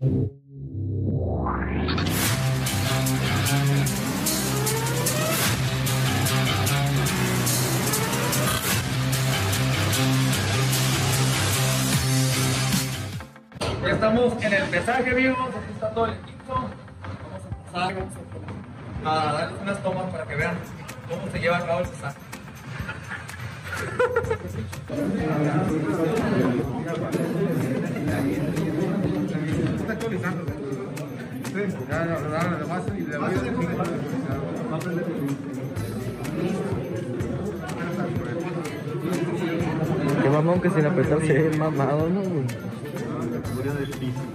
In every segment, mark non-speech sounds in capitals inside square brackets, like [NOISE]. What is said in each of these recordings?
Ya estamos en el pesaje, amigos. Aquí está todo el equipo. Vamos a pasar, vamos a, a darles unas tomas para que vean cómo se lleva a cabo el pesaje. [LAUGHS] Sí, ya lo y le voy a decir. Va a aprender. Qué mamón que sin apretar se ve mamado, ¿no? de piso.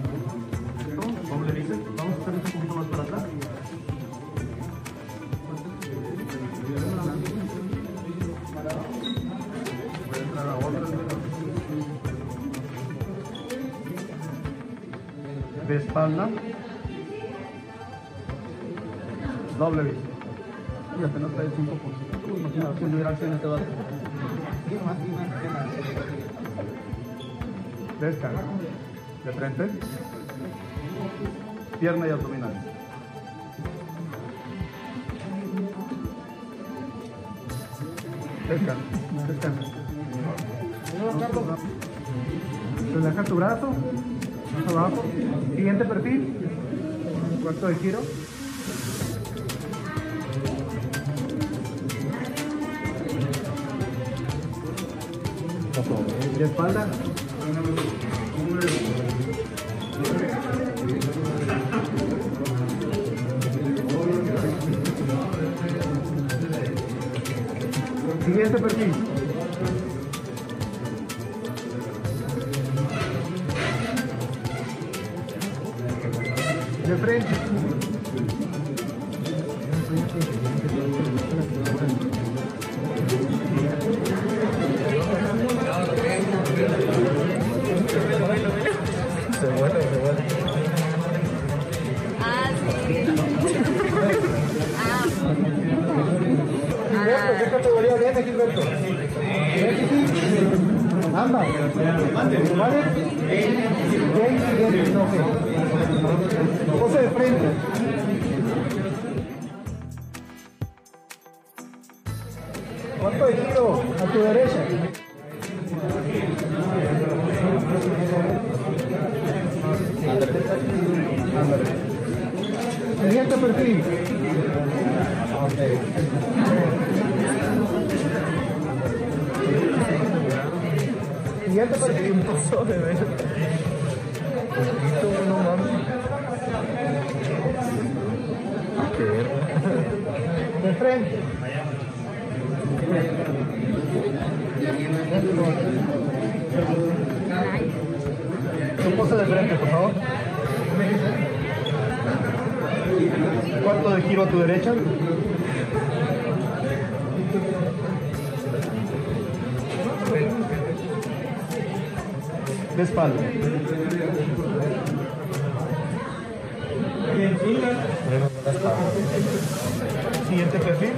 Espalda. Doble bíceps. Fíjate, no trae 5%. Imagínate, si hubiera acción te va a Descarga. De frente. Pierna y abdominal. Descansa. Descansa. Relaja tu brazo. Abajo. Siguiente perfil. Cuarto de giro. De espalda. De frente. Se vuelve, se vuelve. Ah, sí. Gilberto, ¿qué categoría viene, Gilberto? Ambas. ¿Vale? Bien, bien, ok. Pose de frente. ¿Cuánto de giro? A tu derecha. Siguiente perfil. Siguiente perfil. Pasó de ver. Poquito, no mames. Qué verga. De frente. Tu frente, por favor. Cuarto de giro a tu derecha. De espalda. Siguiente perfil.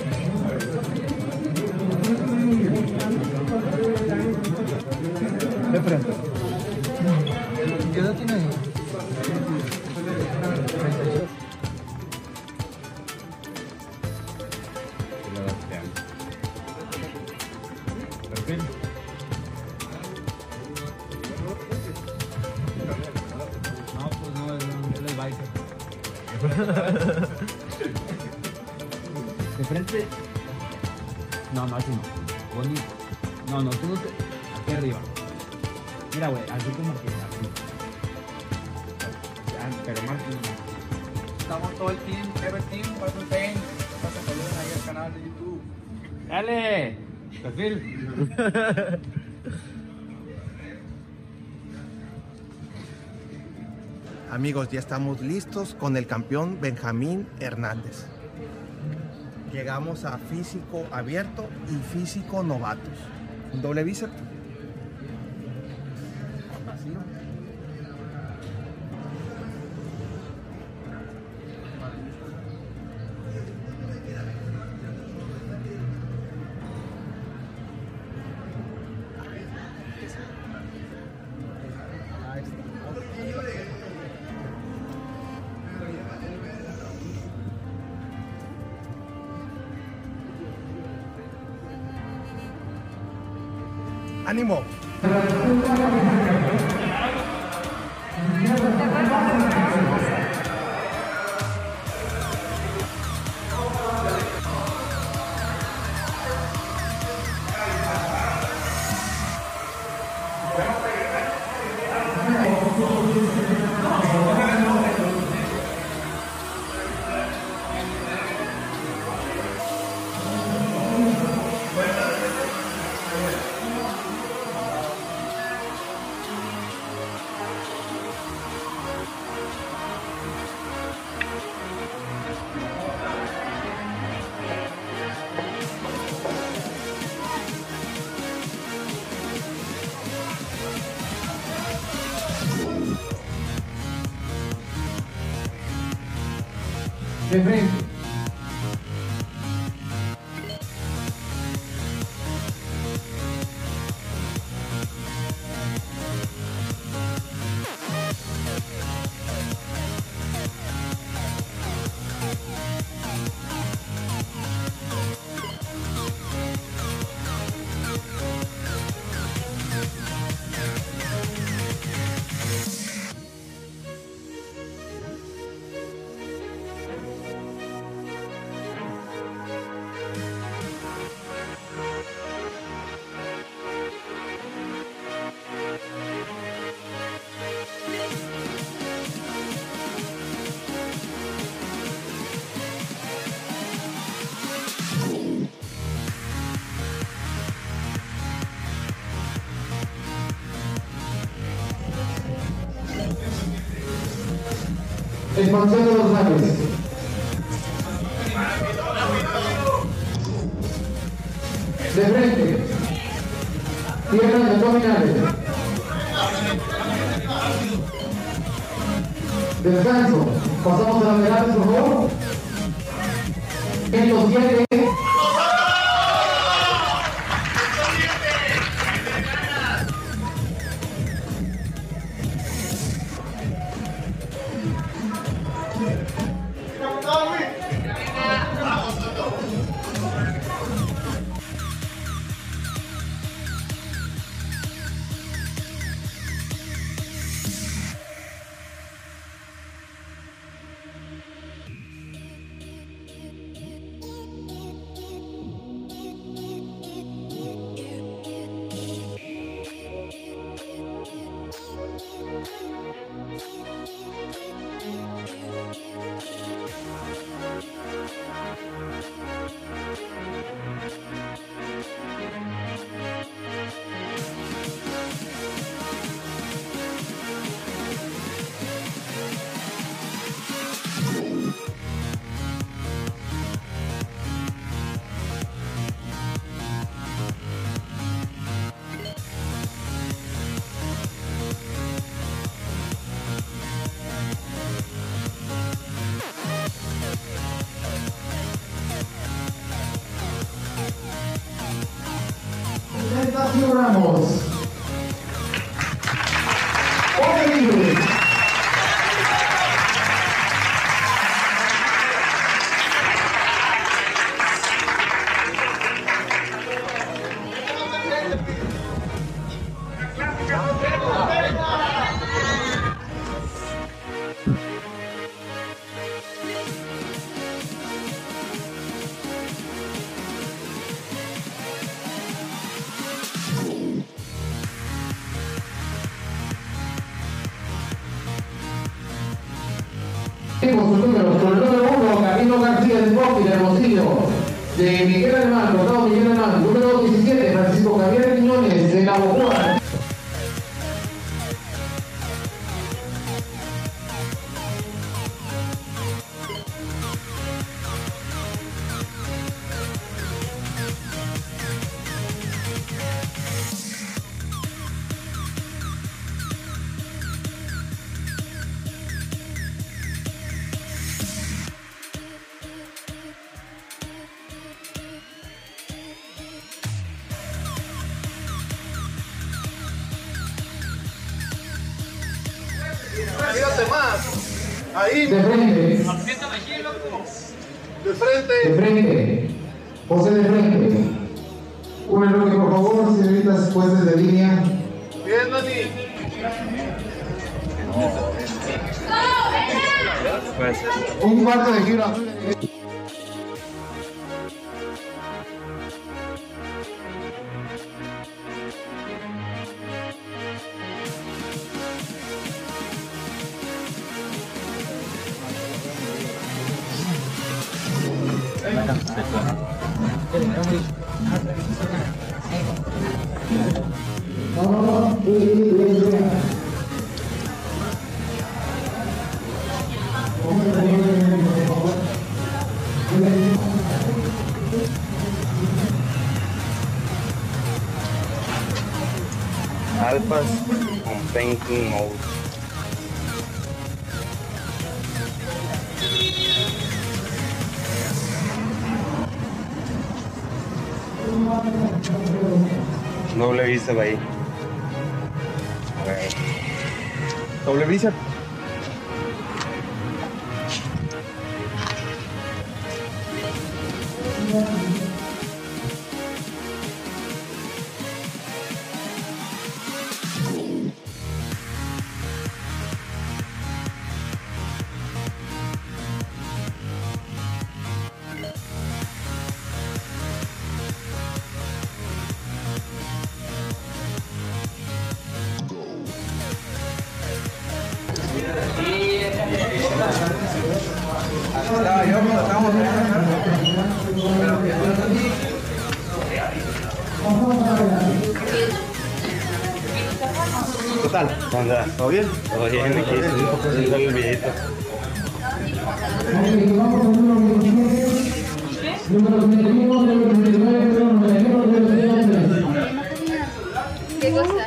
De frente. No, no, así no. Bonito. No, no, tú no te. Aquí arriba. Mira, güey, así como que así. Ya, pero más. Estamos todo el team, Ever Team, Paso Pain. Pasa saludos ahí al canal de YouTube. ¡Dale! Perfil. [LAUGHS] Amigos, ya estamos listos con el campeón Benjamín Hernández. Llegamos a físico abierto y físico novatos. Doble bíceps. ¡Ánimo! De Expansión de los mares. De frente. Piernas abdominales. Descanso. Pasamos a la laterales, por favor. En los 10 de Miguel Alemán, Rosado Miguel Alemán, número 17, Francisco Javier Quiñones, de La Ahí, De frente, de de frente. frente. José de frente. Un error, por favor, señoritas jueces de línea. Bien, Dani. Un cuarto de giro. Alphas Doble vista de ahí. A ver. Doble visa. Total. Anda. ¿Todo bien? Todo bien, aquí estoy viendo el videito. ¿Qué cosa?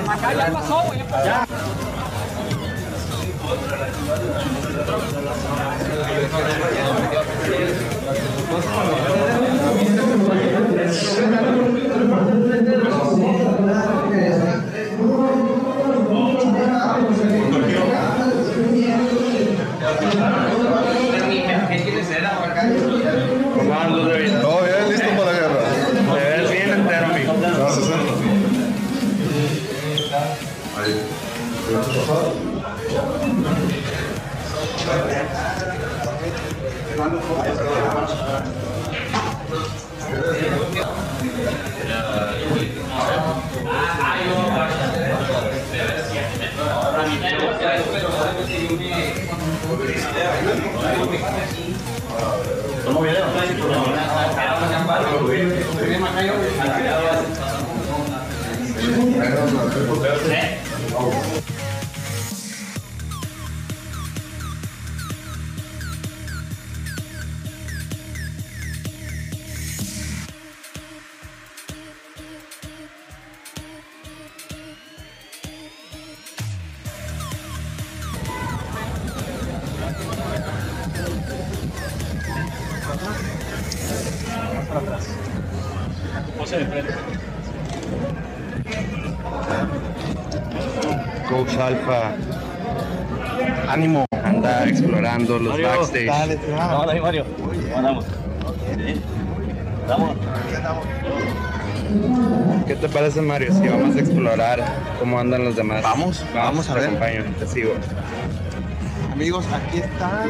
¿Cómo Coach Alpha. Ánimo. Anda explorando los backstage. Vamos ahí, Mario. Vamos. ¿Qué te parece, Mario? Si vamos a explorar cómo andan los demás. Vamos, vamos a te ver. acompaño, te sigo. Amigos, aquí están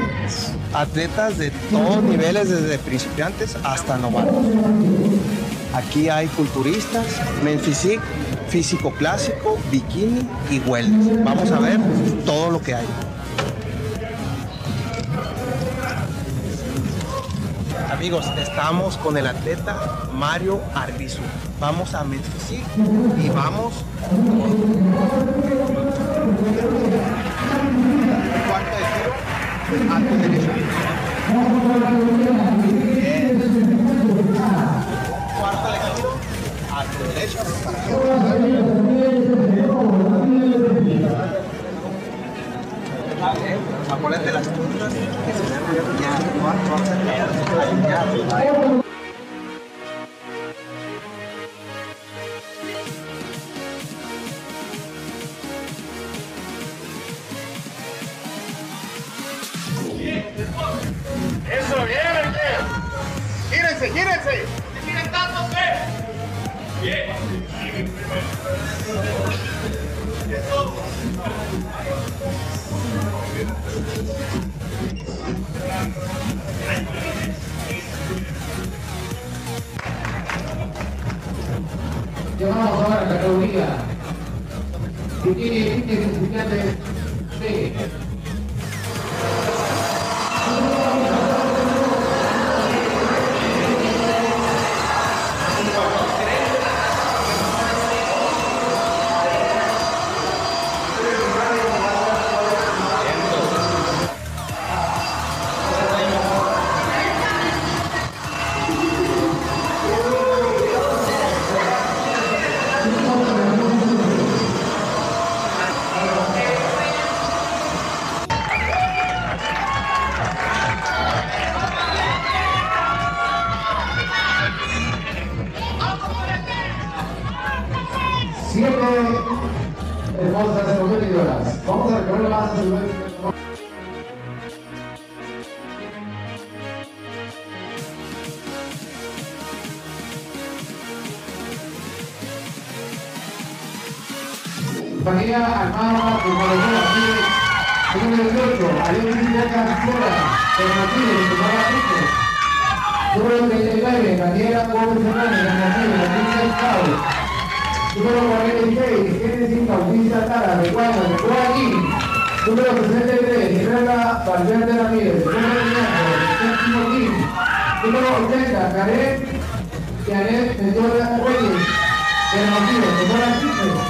atletas de todos niveles, desde principiantes hasta novatos. Aquí hay culturistas, men physique, físico clásico, bikini y wellness. Vamos a ver todo lo que hay. Amigos, estamos con el atleta Mario Arbizu. Vamos a men physique y vamos derecho. Bien. Cuarto de tiro, alto derecho. A ponerte las puntas que se ya, Eso, bien, Gírense, gírense. Giren tanto, Llamamos ahora a la categoría. Principiante B. Armada de Moreno aquí, número 18, Ariel Vicente Cascura, de Martínez, de Moreno Número 39, Daniela Gómez Martínez, de Martínez Estado. Número 46, Génesis Bautista Tara, de Guaymas, de. Número 63, Herrera Valverde Ramírez, de Séptimo Team. Número 80, Karen Janet Mendoza Reyes, de Hermosillo, de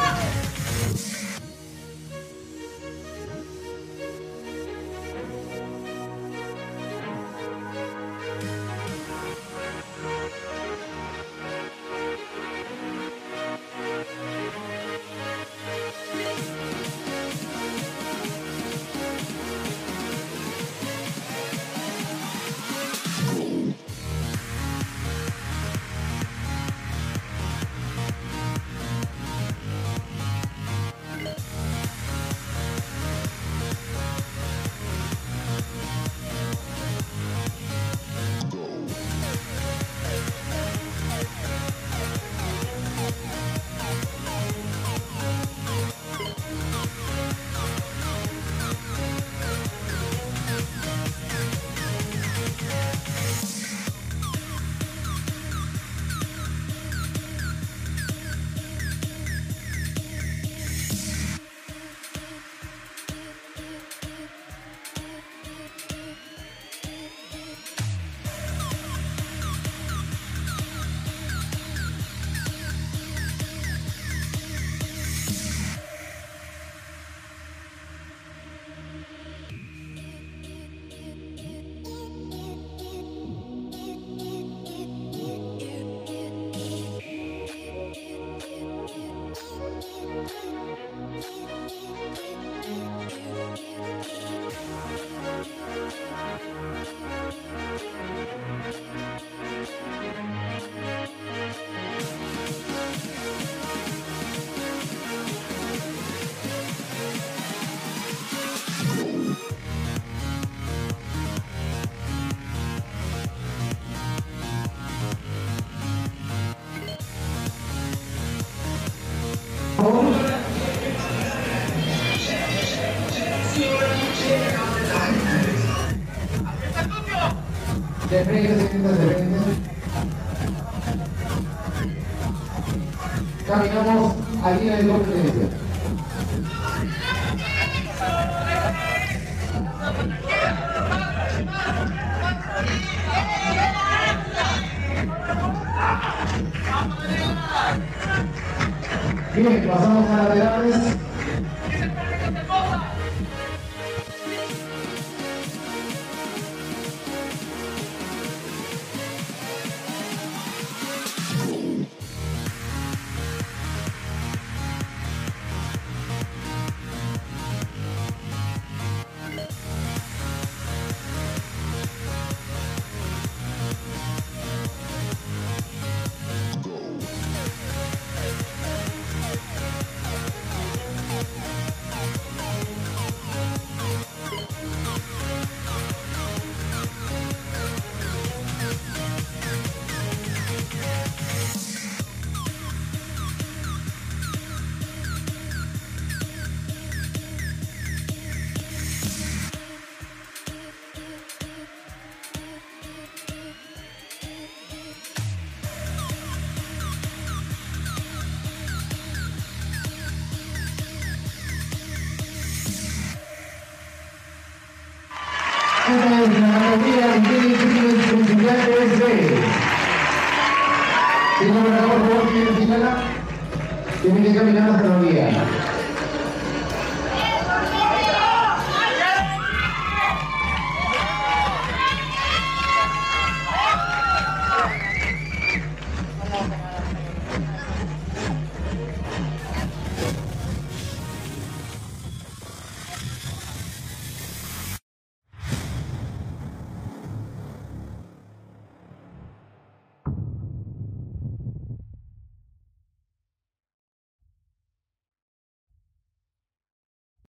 Oh. De frente, de frente. caminamos a línea de competencia. Bien, pasamos a laterales. Tiene que caminar la categoría.